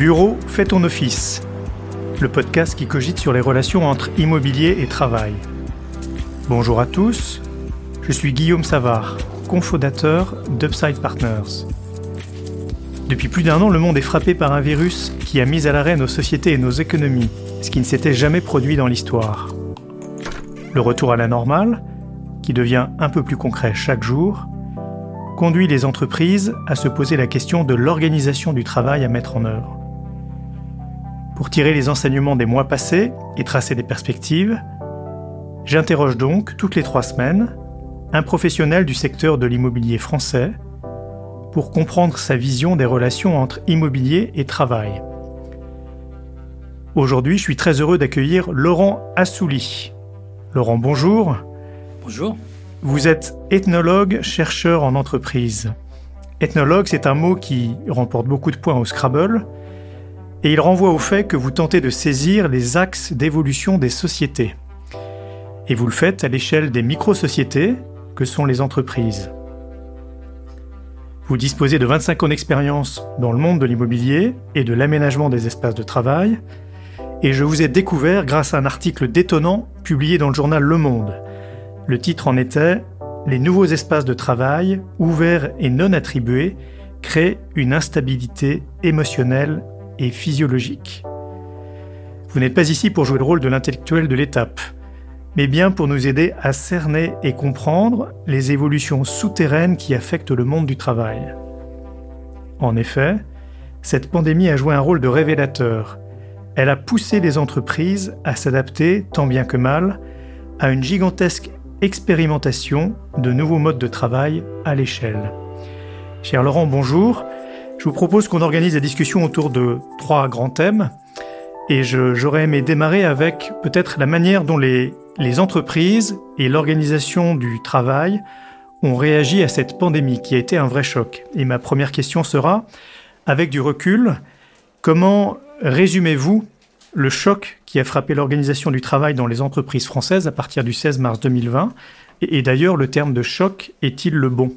Bureau, fais ton office. Le podcast qui cogite sur les relations entre immobilier et travail. Bonjour à tous, je suis Guillaume Savard, cofondateur d'Upside Partners. Depuis plus d'un an, le monde est frappé par un virus qui a mis à l'arrêt nos sociétés et nos économies, ce qui ne s'était jamais produit dans l'histoire. Le retour à la normale, qui devient un peu plus concret chaque jour, conduit les entreprises à se poser la question de l'organisation du travail à mettre en œuvre. Pour tirer les enseignements des mois passés et tracer des perspectives, j'interroge donc toutes les trois semaines un professionnel du secteur de l'immobilier français pour comprendre sa vision des relations entre immobilier et travail. Aujourd'hui, je suis très heureux d'accueillir Laurent Assouli. Laurent, bonjour. Bonjour. Vous êtes ethnologue, chercheur en entreprise. Ethnologue, c'est un mot qui remporte beaucoup de points au Scrabble, et il renvoie au fait que vous tentez de saisir les axes d'évolution des sociétés. Et vous le faites à l'échelle des micro-sociétés que sont les entreprises. Vous disposez de 25 ans d'expérience dans le monde de l'immobilier et de l'aménagement des espaces de travail, et je vous ai découvert grâce à un article détonnant publié dans le journal Le Monde, le titre en était Les nouveaux espaces de travail, ouverts et non attribués, créent une instabilité émotionnelle physiologique. Vous n'êtes pas ici pour jouer le rôle de l'intellectuel de l'étape, mais bien pour nous aider à cerner et comprendre les évolutions souterraines qui affectent le monde du travail. En effet, cette pandémie a joué un rôle de révélateur. Elle a poussé les entreprises à s'adapter, tant bien que mal, à une gigantesque expérimentation de nouveaux modes de travail à l'échelle. Cher Laurent, bonjour. Je vous propose qu'on organise la discussion autour de trois grands thèmes. Et j'aurais aimé démarrer avec peut-être la manière dont les, les entreprises et l'organisation du travail ont réagi à cette pandémie qui a été un vrai choc. Et ma première question sera, avec du recul, comment résumez-vous le choc qui a frappé l'organisation du travail dans les entreprises françaises à partir du 16 mars 2020. Et, d'ailleurs, le terme de choc est-il le bon?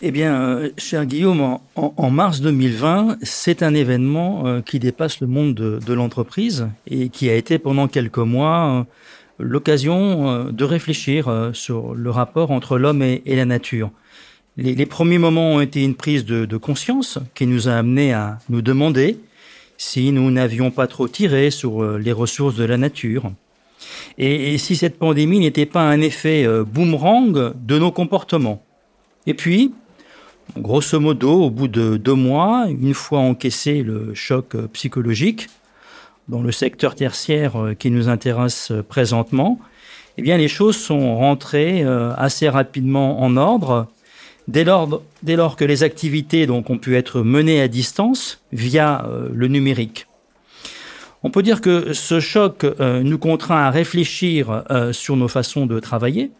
Eh bien, euh, cher Guillaume, en, mars 2020, c'est un événement euh, qui dépasse le monde de, l'entreprise et qui a été pendant quelques mois euh, l'occasion de réfléchir sur le rapport entre l'homme et, la nature. Les, premiers moments ont été une prise de, conscience qui nous a amené à nous demander si nous n'avions pas trop tiré sur les ressources de la nature. Et, si cette pandémie n'était pas un effet boomerang de nos comportements. Et puis, grosso modo, au bout de deux mois, une fois encaissé le choc euh, psychologique, dans le secteur tertiaire qui nous intéresse présentement, eh bien, les choses sont rentrées assez rapidement en ordre Dès lors, que les activités ont pu être menées à distance via euh, le numérique. On peut dire que ce choc euh, nous contraint à réfléchir euh, sur nos façons de travailler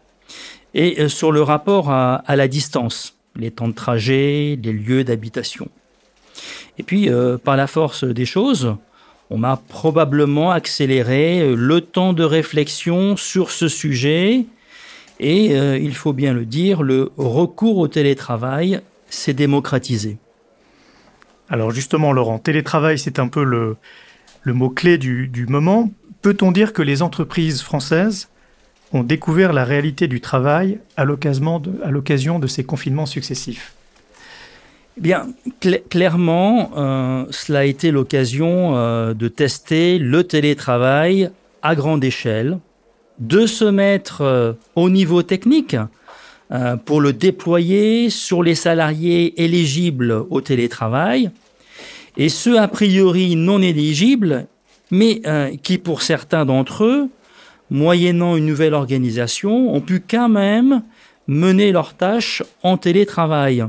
et sur le rapport à, la distance, les temps de trajet, les lieux d'habitation. Et puis, par la force des choses, on a probablement accéléré le temps de réflexion sur ce sujet et euh, il faut bien le dire, le recours au télétravail s'est démocratisé. Alors justement, Laurent, télétravail, c'est un peu le, mot-clé du, moment. Peut-on dire que les entreprises françaises ont découvert la réalité du travail à l'occasion de, ces confinements successifs. Eh Bien, clairement, euh, cela a été l'occasion euh, de tester le télétravail à grande échelle, de se mettre euh, au niveau technique pour le déployer sur les salariés éligibles au télétravail et ceux a priori non éligibles, mais qui pour certains d'entre eux, moyennant une nouvelle organisation, ont pu quand même mener leurs tâches en télétravail.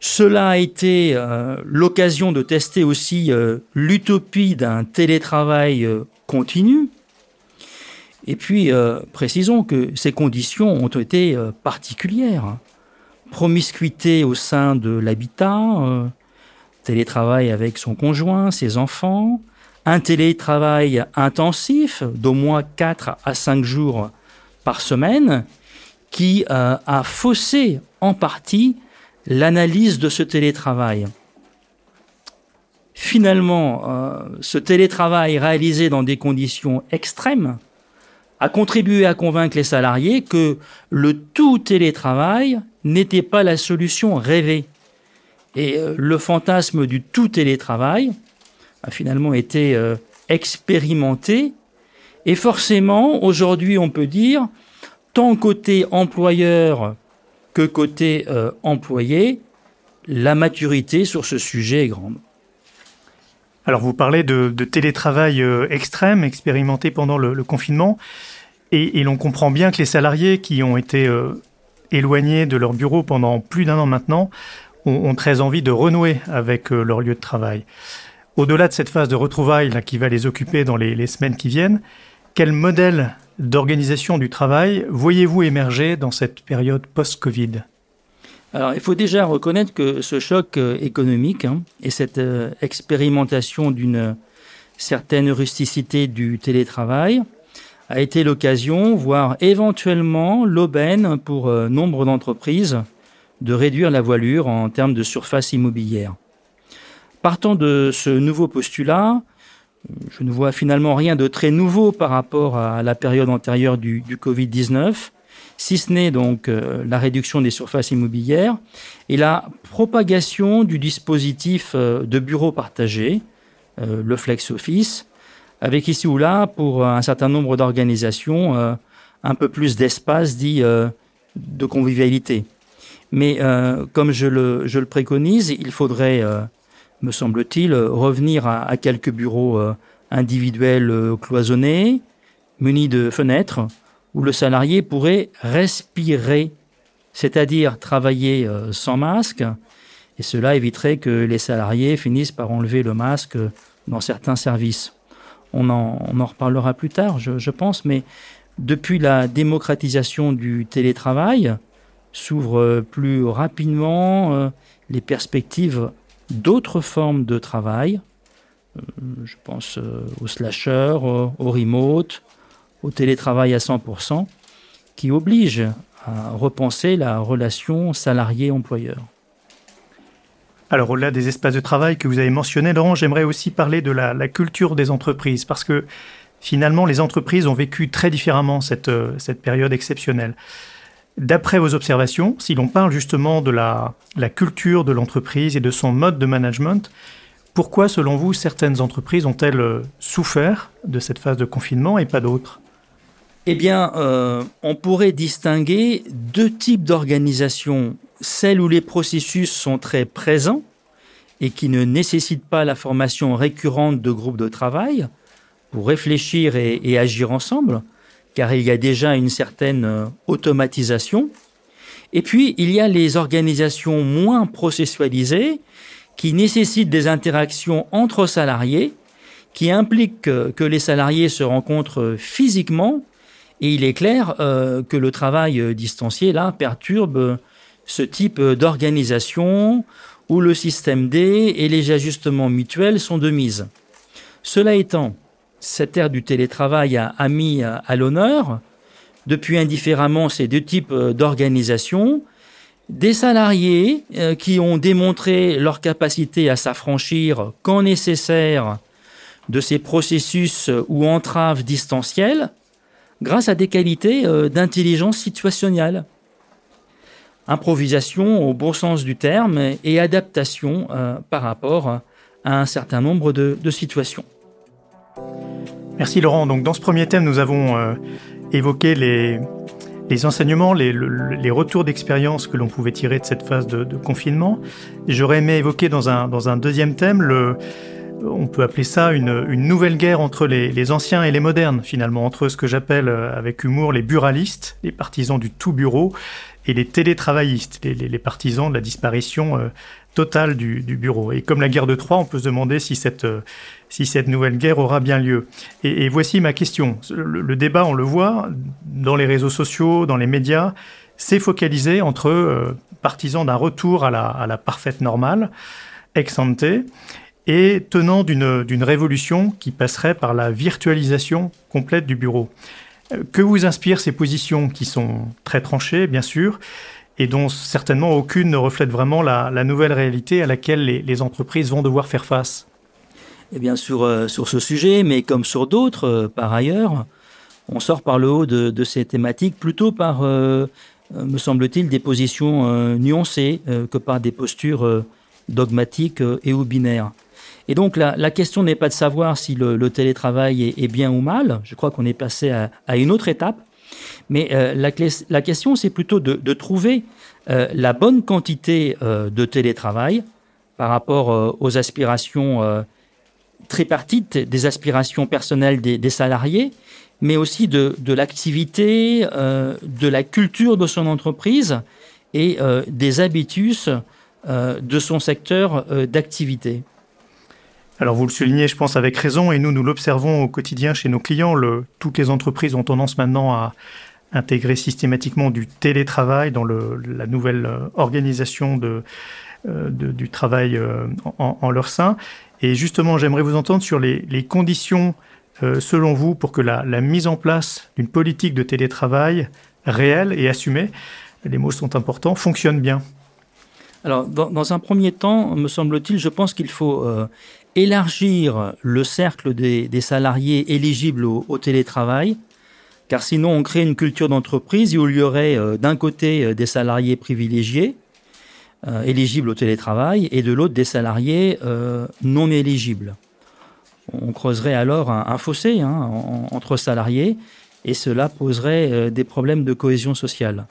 Cela a été l'occasion de tester aussi l'utopie d'un télétravail continu, et puis, euh, précisons que ces conditions ont été euh, particulières. Promiscuité au sein de l'habitat, euh, télétravail avec son conjoint, ses enfants, un télétravail intensif d'au moins 4 à 5 jours par semaine, qui a faussé en partie l'analyse de ce télétravail. finalement, euh, ce télétravail réalisé dans des conditions extrêmes a contribué à convaincre les salariés que le tout télétravail n'était pas la solution rêvée. Et euh, le fantasme du tout télétravail a finalement été euh, expérimenté. Et forcément, aujourd'hui, on peut dire, tant côté employeur que côté employé, la maturité sur ce sujet est grande. Alors vous parlez de, télétravail euh, extrême expérimenté pendant le, confinement, et, l'on comprend bien que les salariés qui ont été euh, éloignés de leur bureau pendant plus d'un an maintenant ont, très envie de renouer avec euh, leur lieu de travail. Au-delà de cette phase de retrouvailles qui va les occuper dans les semaines qui viennent, quel modèle d'organisation du travail voyez-vous émerger dans cette période post-Covid? Alors, il faut déjà reconnaître que ce choc euh, économique hein, et cette euh, expérimentation d'une certaine rusticité du télétravail a été l'occasion, voire éventuellement l'aubaine pour euh, nombre d'entreprises de réduire la voilure en termes de surface immobilière. Partant de ce nouveau postulat, je ne vois finalement rien de très nouveau par rapport à la période antérieure du, du Covid-19 si ce n'est donc euh, la réduction des surfaces immobilières et la propagation du dispositif euh, de bureaux partagés, euh, le Flex Office, avec ici ou là, pour un certain nombre d'organisations, un peu plus d'espace dit de convivialité. Mais comme je le, préconise, il faudrait, me semble-t-il, revenir à, quelques bureaux individuels cloisonnés, munis de fenêtres, où le salarié pourrait respirer, c'est-à-dire travailler euh, sans masque, et cela éviterait que les salariés finissent par enlever le masque dans certains services. On en, reparlera plus tard, je, pense, mais depuis la démocratisation du télétravail, s'ouvrent plus rapidement euh, les perspectives d'autres formes de travail. Euh, je pense au slasher, au remote, au télétravail à 100%, qui oblige à repenser la relation salarié-employeur. Alors au-delà des espaces de travail que vous avez mentionnés, Laurent, j'aimerais aussi parler de la, culture des entreprises, parce que finalement les entreprises ont vécu très différemment cette, euh, cette période exceptionnelle. D'après vos observations, si l'on parle justement de la, culture de l'entreprise et de son mode de management, pourquoi selon vous certaines entreprises ont-elles euh, souffert de cette phase de confinement et pas d'autres? Eh bien, euh, on pourrait distinguer deux types d'organisations. Celles où les processus sont très présents et qui ne nécessitent pas la formation récurrente de groupes de travail pour réfléchir et, agir ensemble, car il y a déjà une certaine euh, automatisation. Et puis, il y a les organisations moins processualisées qui nécessitent des interactions entre salariés, qui impliquent que les salariés se rencontrent physiquement et il est clair euh, que le travail euh, distancié, là, perturbe euh, ce type d'organisation où le système D et les ajustements mutuels sont de mise. Cela étant, cette ère du télétravail a, mis à, l'honneur, depuis indifféremment ces deux types d'organisations, des salariés qui ont démontré leur capacité à s'affranchir quand nécessaire de ces processus ou entraves distancielles, grâce à des qualités euh, d'intelligence situationnelle. Improvisation au bon sens du terme et adaptation euh, par rapport à un certain nombre de, situations. Merci Laurent. Donc dans ce premier thème, nous avons euh, évoqué les, les enseignements, les, les retours d'expérience que l'on pouvait tirer de cette phase de, de confinement. J'aurais aimé évoquer dans un, dans un deuxième thème le, on peut appeler ça une, nouvelle guerre entre les, anciens et les modernes, finalement, entre ce que j'appelle euh, avec humour les buralistes, les partisans du tout bureau, et les télétravaillistes, les, partisans de la disparition euh, totale du, bureau. Et comme la guerre de Troie, on peut se demander si cette, euh, si cette nouvelle guerre aura bien lieu. Et, voici ma question. Le, débat, on le voit, dans les réseaux sociaux, dans les médias, s'est focalisé entre partisans d'un retour à la, à la parfaite normale, ex ante, et tenant d'une révolution qui passerait par la virtualisation complète du bureau. Euh, que vous inspirent ces positions qui sont très tranchées, bien sûr, et dont certainement aucune ne reflète vraiment la, nouvelle réalité à laquelle les, entreprises vont devoir faire face. Eh bien, sur, sur ce sujet, mais comme sur d'autres, par ailleurs, on sort par le haut de, ces thématiques plutôt par, me semble-t-il, des positions nuancées que par des postures dogmatiques et ou binaires. Et donc la, question n'est pas de savoir si le, télétravail est, bien ou mal, je crois qu'on est passé à, une autre étape, mais euh, la, question c'est plutôt de, trouver euh, la bonne quantité euh, de télétravail par rapport aux aspirations tripartites, des aspirations personnelles des, salariés, mais aussi de, l'activité, de la culture de son entreprise et des habitus de son secteur d'activité. Alors vous le soulignez, je pense, avec raison, et nous, nous l'observons au quotidien chez nos clients. Toutes les entreprises ont tendance maintenant à intégrer systématiquement du télétravail dans la nouvelle euh, organisation euh, du travail euh, en, leur sein. Et justement, j'aimerais vous entendre sur les, conditions, selon vous, pour que la, mise en place d'une politique de télétravail réelle et assumée, les mots sont importants, fonctionne bien. Alors, dans, un premier temps, me semble-t-il, je pense qu'il faut élargir le cercle des, salariés éligibles au, télétravail, car sinon on crée une culture d'entreprise où il y aurait euh, d'un côté euh, des salariés privilégiés, euh, éligibles au télétravail, et de l'autre des salariés non éligibles. On creuserait alors un, fossé hein, entre salariés, et cela poserait des problèmes de cohésion sociale.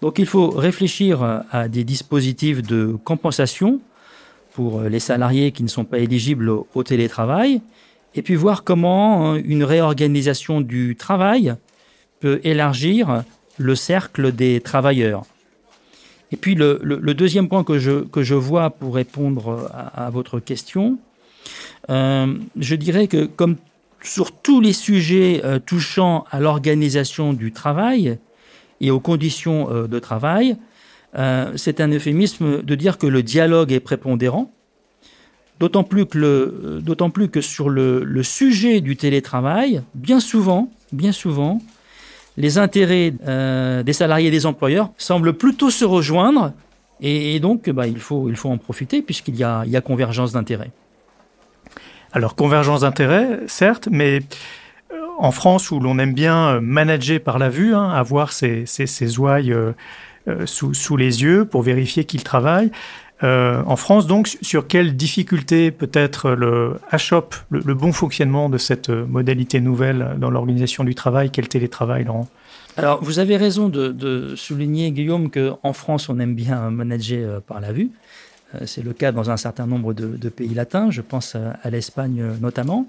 Donc il faut réfléchir à des dispositifs de compensation pour les salariés qui ne sont pas éligibles au, télétravail, et puis voir comment une réorganisation du travail peut élargir le cercle des travailleurs. Et puis le, deuxième point que je, que je vois pour répondre à, votre question, euh, je dirais que comme sur tous les sujets touchant à l'organisation du travail et aux conditions de travail, euh, c'est un euphémisme de dire que le dialogue est prépondérant, d'autant plus que, le, plus que sur le, sujet du télétravail, bien souvent, bien souvent, les intérêts euh, des salariés et des employeurs semblent plutôt se rejoindre, et, donc bah, il, faut, il faut en profiter puisqu'il y a, convergence d'intérêts. Alors convergence d'intérêts, certes, mais euh, en France où l'on aime bien manager par la vue, hein, avoir ces, ces ouailles euh, sous, les yeux pour vérifier qu'il travaille. Euh, en France, donc, sur quelles difficultés peut-être le HOP, le, bon fonctionnement de cette modalité nouvelle dans l'organisation du travail, quel télétravail, Laurent? Alors, vous avez raison de, souligner, Guillaume, qu'en France, on aime bien manager euh, par la vue. C'est le cas dans un certain nombre de, pays latins, je pense à, l'Espagne notamment.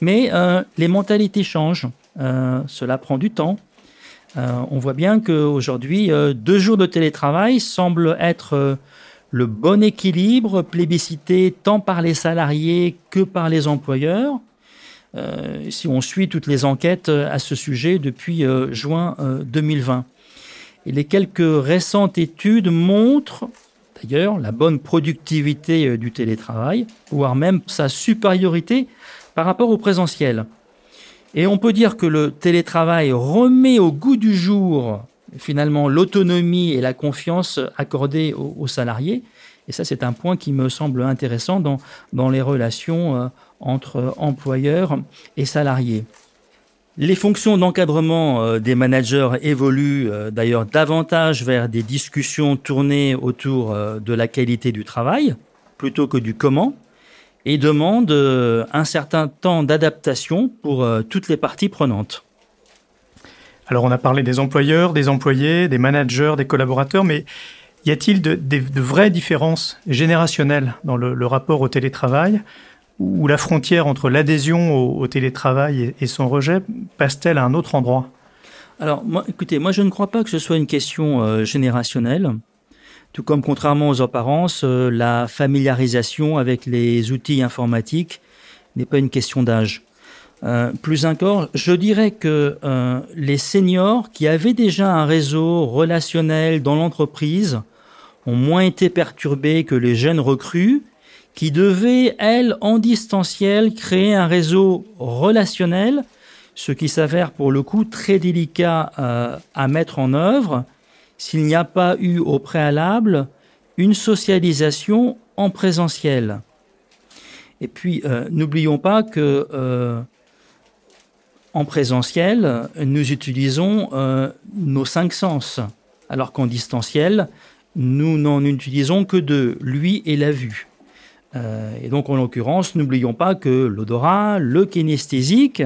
Mais les mentalités changent. cela prend du temps. Euh, on voit bien qu'aujourd'hui, euh, deux jours de télétravail semblent être euh, le bon équilibre plébiscité tant par les salariés que par les employeurs. si on suit toutes les enquêtes à ce sujet depuis juin 2020. Et les quelques récentes études montrent d'ailleurs la bonne productivité du télétravail, voire même sa supériorité par rapport au présentiel. Et on peut dire que le télétravail remet au goût du jour finalement l'autonomie et la confiance accordées aux, salariés. Et ça, c'est un point qui me semble intéressant dans, les relations euh, entre employeurs et salariés. Les fonctions d'encadrement euh, des managers évoluent euh, d'ailleurs davantage vers des discussions tournées autour de la qualité du travail plutôt que du comment et demande euh, un certain temps d'adaptation pour toutes les parties prenantes. Alors on a parlé des employeurs, des employés, des managers, des collaborateurs, mais y a-t-il de, vraies différences générationnelles dans le, rapport au télétravail ou la frontière entre l'adhésion au, télétravail et, son rejet passe-t-elle à un autre endroit? Alors écoutez, moi je ne crois pas que ce soit une question euh, générationnelle. Tout comme, contrairement aux apparences, euh, la familiarisation avec les outils informatiques n'est pas une question d'âge. Euh, plus encore, je dirais que euh, les seniors qui avaient déjà un réseau relationnel dans l'entreprise ont moins été perturbés que les jeunes recrues qui devaient, elles, en distanciel, créer un réseau relationnel, ce qui s'avère pour le coup très délicat à mettre en œuvre s'il n'y a pas eu au préalable une socialisation en présentiel. Et puis, n'oublions pas que en présentiel, nous utilisons nos cinq sens, alors qu'en distanciel, nous n'en utilisons que de lui et la vue. Euh, et donc, en l'occurrence, n'oublions pas que l'odorat, le kinesthésique,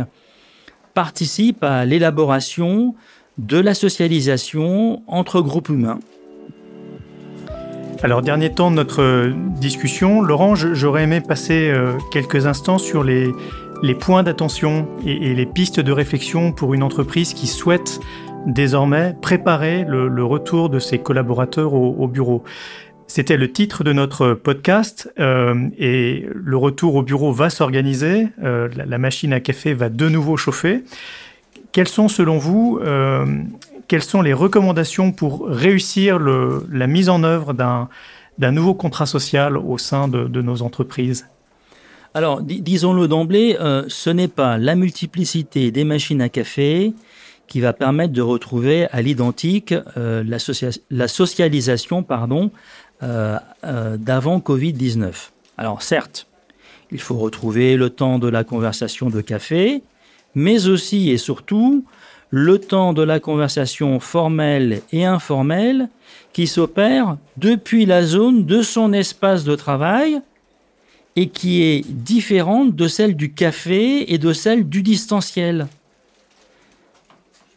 participent à l'élaboration de la socialisation entre groupes humains. Alors, dernier temps de notre discussion, Laurent, j'aurais aimé passer euh, quelques instants sur les, points d'attention et, les pistes de réflexion pour une entreprise qui souhaite désormais préparer le, retour de ses collaborateurs au, bureau. C'était le titre de notre podcast euh, et le retour au bureau va s'organiser. Euh, la, machine à café va de nouveau chauffer. Quelles sont selon vous, euh, quelles sont les recommandations pour réussir la mise en œuvre d'un nouveau contrat social au sein de, nos entreprises? Alors, disons-le d'emblée, ce n'est pas la multiplicité des machines à café, qui va permettre de retrouver à l'identique euh, la, socialisation pardon, euh, euh, d'avant Covid-19. Alors certes, il faut retrouver le temps de la conversation de café, mais aussi et surtout le temps de la conversation formelle et informelle qui s'opère depuis la zone de son espace de travail et qui est différente de celle du café et de celle du distanciel.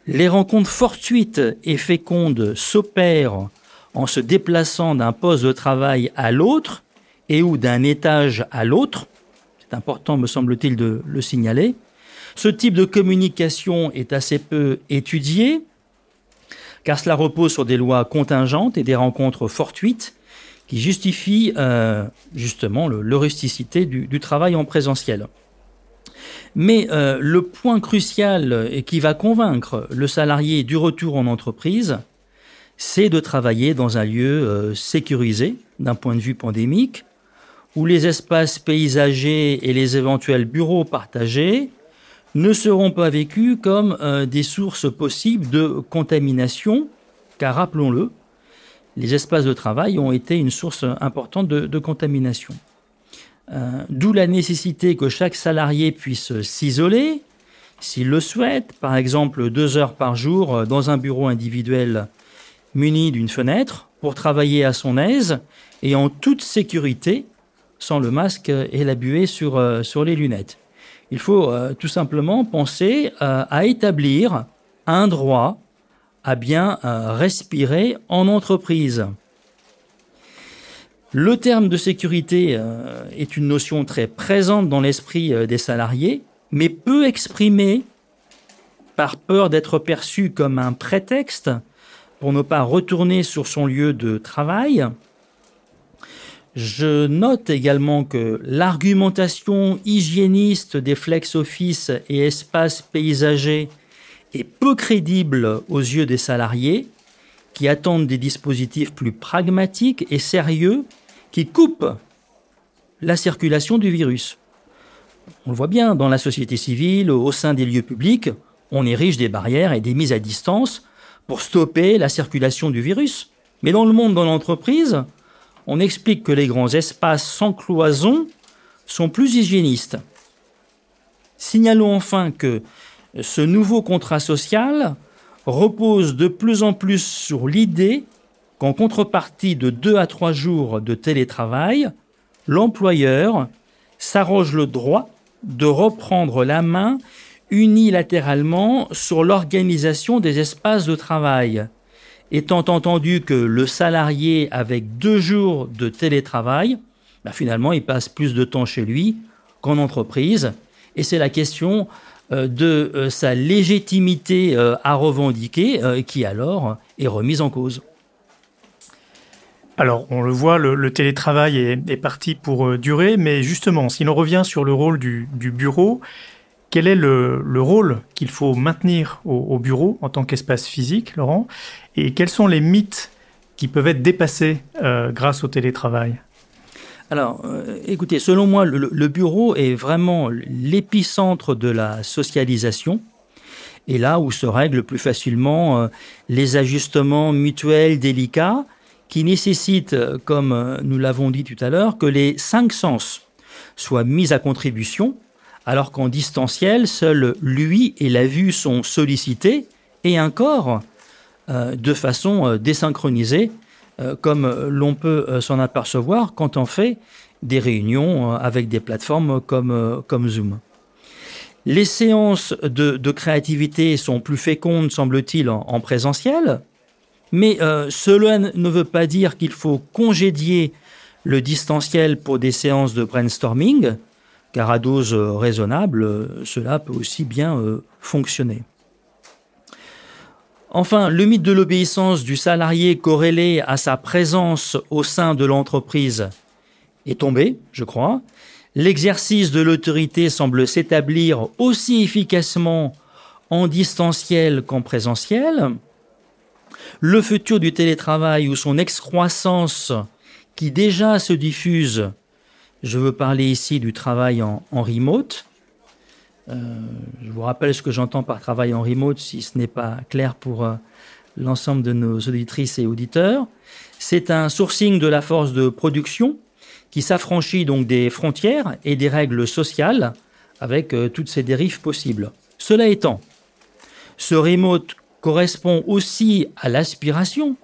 Les rencontres fortuites et fécondes s'opèrent en se déplaçant d'un poste de travail à l'autre et ou d'un étage à l'autre. C'est important, me semble-t-il, de le signaler. Ce type de communication est assez peu étudié, car cela repose sur des lois contingentes et des rencontres fortuites qui justifient euh, justement le, du travail en présentiel. Mais euh, le point crucial et qui va convaincre le salarié du retour en entreprise, c'est de travailler dans un lieu euh, sécurisé d'un point de vue pandémique, où les espaces paysagers et les éventuels bureaux partagés ne seront pas vécus comme des sources possibles de contamination, car rappelons-le, les espaces de travail ont été une source importante de contamination. Euh, d'où la nécessité que chaque salarié puisse s'isoler, s'il le souhaite, par exemple deux heures par jour euh, dans un bureau individuel muni d'une fenêtre, pour travailler à son aise et en toute sécurité, sans le masque et la buée sur, euh, sur les lunettes. Il faut tout simplement penser à établir un droit à bien respirer en entreprise. Le terme de sécurité euh, est une notion très présente dans l'esprit euh, des salariés, mais peu exprimée par peur d'être perçue comme un prétexte pour ne pas retourner sur son lieu de travail. Je note également que l'argumentation hygiéniste des flex office et espaces paysagers est peu crédible aux yeux des salariés qui attendent des dispositifs plus pragmatiques et sérieux qui coupe la circulation du virus. On le voit bien dans la société civile, au sein des lieux publics, on érige des barrières et des mises à distance pour stopper la circulation du virus. Mais dans le monde de l'entreprise, on explique que les grands espaces sans cloison sont plus hygiénistes. Signalons enfin que ce nouveau contrat social repose de plus en plus sur l'idée qu'en contrepartie de deux à trois jours de télétravail, l'employeur s'arroge le droit de reprendre la main unilatéralement sur l'organisation des espaces de travail, étant entendu que le salarié avec deux jours de télétravail, bah, finalement, il passe plus de temps chez lui qu'en entreprise. Et c'est la question de euh, sa légitimité euh, à revendiquer qui alors est remise en cause. Alors, on le voit, le, télétravail est, parti pour euh, durer, mais justement, si l'on revient sur le rôle du, bureau, quel est le, rôle qu'il faut maintenir au, bureau en tant qu'espace physique, Laurent? Et quels sont les mythes qui peuvent être dépassés euh, grâce au télétravail? Alors, euh, écoutez, selon moi, le, bureau est vraiment l'épicentre de la socialisation et là où se règlent plus facilement les ajustements mutuels délicats qui nécessite, comme nous l'avons dit tout à l'heure, que les cinq sens soit mis à contribution, alors qu'en distanciel, seul lui et la vue sont sollicités, et encore euh, de façon euh, désynchronisée, euh, comme l'on peut s'en apercevoir quand on fait des réunions avec des plateformes comme, comme Zoom. Les séances de, créativité sont plus fécondes, semble-t-il, en, présentiel, mais cela ne veut pas dire qu'il faut congédier le distanciel pour des séances de brainstorming, car à dose raisonnable, cela peut aussi bien fonctionner. Enfin, le mythe de l'obéissance du salarié corrélé à sa présence au sein de l'entreprise est tombé, je crois. L'exercice de l'autorité semble s'établir aussi efficacement en distanciel qu'en présentiel. Le futur du télétravail ou son excroissance qui déjà se diffuse, je veux parler ici du travail en, remote, euh, je vous rappelle ce que j'entends par travail en remote, si ce n'est pas clair pour euh, l'ensemble de nos auditrices et auditeurs. C'est un sourcing de la force de production qui s'affranchit donc des frontières et des règles sociales avec euh, toutes ces dérives possibles. Cela étant, ce remote correspond aussi à l'aspiration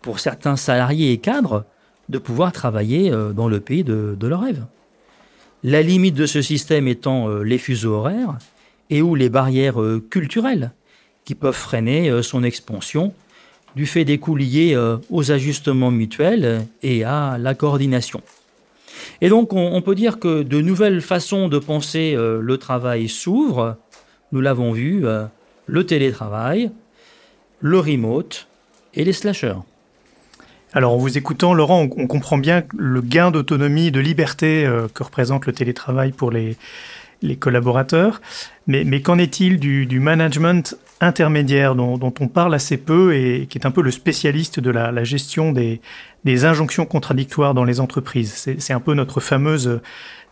pour certains salariés et cadres de pouvoir travailler dans le pays de, de leur rêve. La limite de ce système étant euh, les fuseaux horaires et ou les barrières euh, culturelles qui peuvent freiner euh, son expansion du fait des coûts liés aux ajustements mutuels et à la coordination. Et donc on, peut dire que de nouvelles façons de penser le travail s'ouvrent. Nous l'avons vu, le télétravail, le remote et les slashers. Alors, en vous écoutant, Laurent, on, comprend bien le gain d'autonomie, de liberté euh, que représente le télétravail pour les, collaborateurs. Mais, qu'en est-il du, management intermédiaire dont, on parle assez peu et qui est un peu le spécialiste de la, gestion des, injonctions contradictoires dans les entreprises? C'est un peu notre fameuse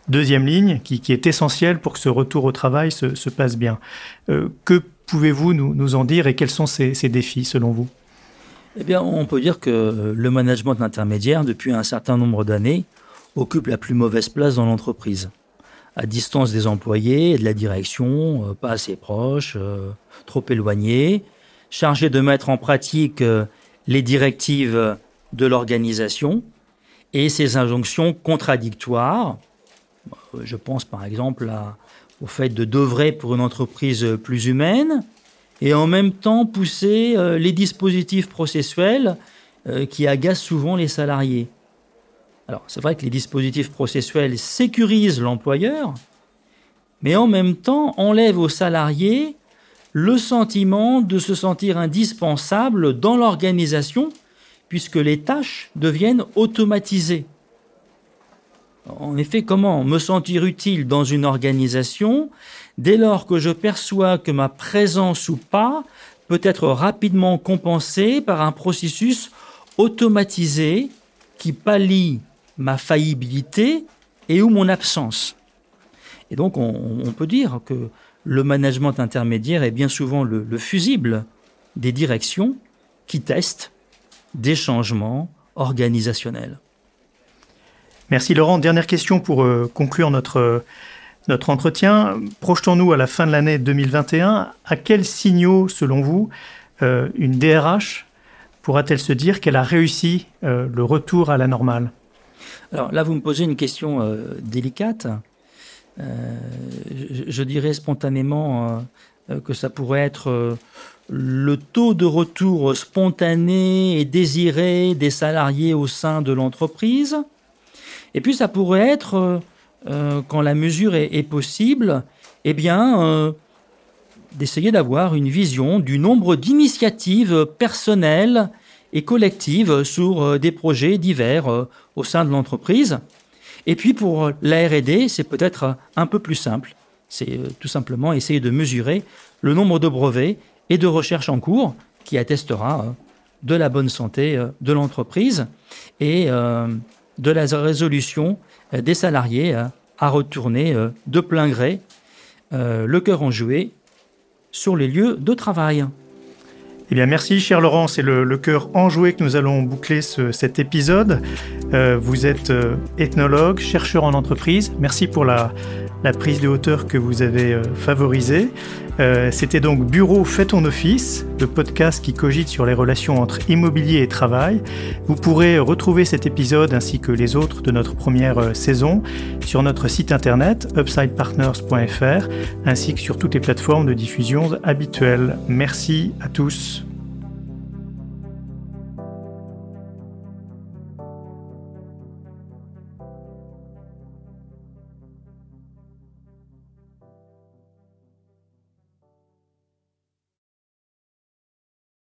deuxième ligne qui, est essentielle pour que ce retour au travail se, passe bien. Euh, que pouvez-vous nous, en dire et quels sont ces défis selon vous? Eh bien, on peut dire que le management intermédiaire, depuis un certain nombre d'années, occupe la plus mauvaise place dans l'entreprise. À distance des employés et de la direction, euh, pas assez proche, euh, trop éloigné, chargé de mettre en pratique euh, les directives de l'organisation et ses injonctions contradictoires. Je pense par exemple au fait de d'œuvrer pour une entreprise plus humaine, et en même temps pousser euh, les dispositifs processuels euh, qui agacent souvent les salariés. Alors c'est vrai que les dispositifs processuels sécurisent l'employeur, mais en même temps enlèvent aux salariés le sentiment de se sentir indispensable dans l'organisation puisque les tâches deviennent automatisées. En effet, comment me sentir utile dans une organisation dès lors que je perçois que ma présence ou pas peut être rapidement compensée par un processus automatisé qui pallie ma faillibilité et ou mon absence? Et donc on, peut dire que le management intermédiaire est bien souvent le, le fusible des directions qui testent des changements organisationnels. Merci Laurent. Dernière question pour euh, conclure notre, notre entretien. Projetons-nous à la fin de l'année 2021. À quels signaux, selon vous, euh, une DRH pourra-t-elle se dire qu'elle a réussi euh, le retour à la normale? Alors là, vous me posez une question délicate. Je, dirais spontanément que ça pourrait être le taux de retour spontané et désiré des salariés au sein de l'entreprise et puis ça pourrait être, euh, euh, quand la mesure est, possible, eh bien, euh, d'essayer d'avoir une vision du nombre d'initiatives personnelles et collectives sur des projets divers au sein de l'entreprise. Et puis pour la RD, c'est peut-être un peu plus simple. C'est tout simplement essayer de mesurer le nombre de brevets et de recherches en cours qui attestera de la bonne santé de l'entreprise. Et de la résolution euh, des salariés euh, à retourner euh, de plein gré le cœur enjoué sur les lieux de travail. Eh bien, merci, cher Laurent. C'est le, cœur enjoué que nous allons boucler cet épisode. Vous êtes ethnologue, chercheur en entreprise. Merci pour la, prise de hauteur que vous avez euh, favorisée. C'était donc Bureau Fait ton office, le podcast qui cogite sur les relations entre immobilier et travail. Vous pourrez retrouver cet épisode ainsi que les autres de notre première saison sur notre site internet upsidepartners.fr ainsi que sur toutes les plateformes de diffusion habituelles. Merci à tous.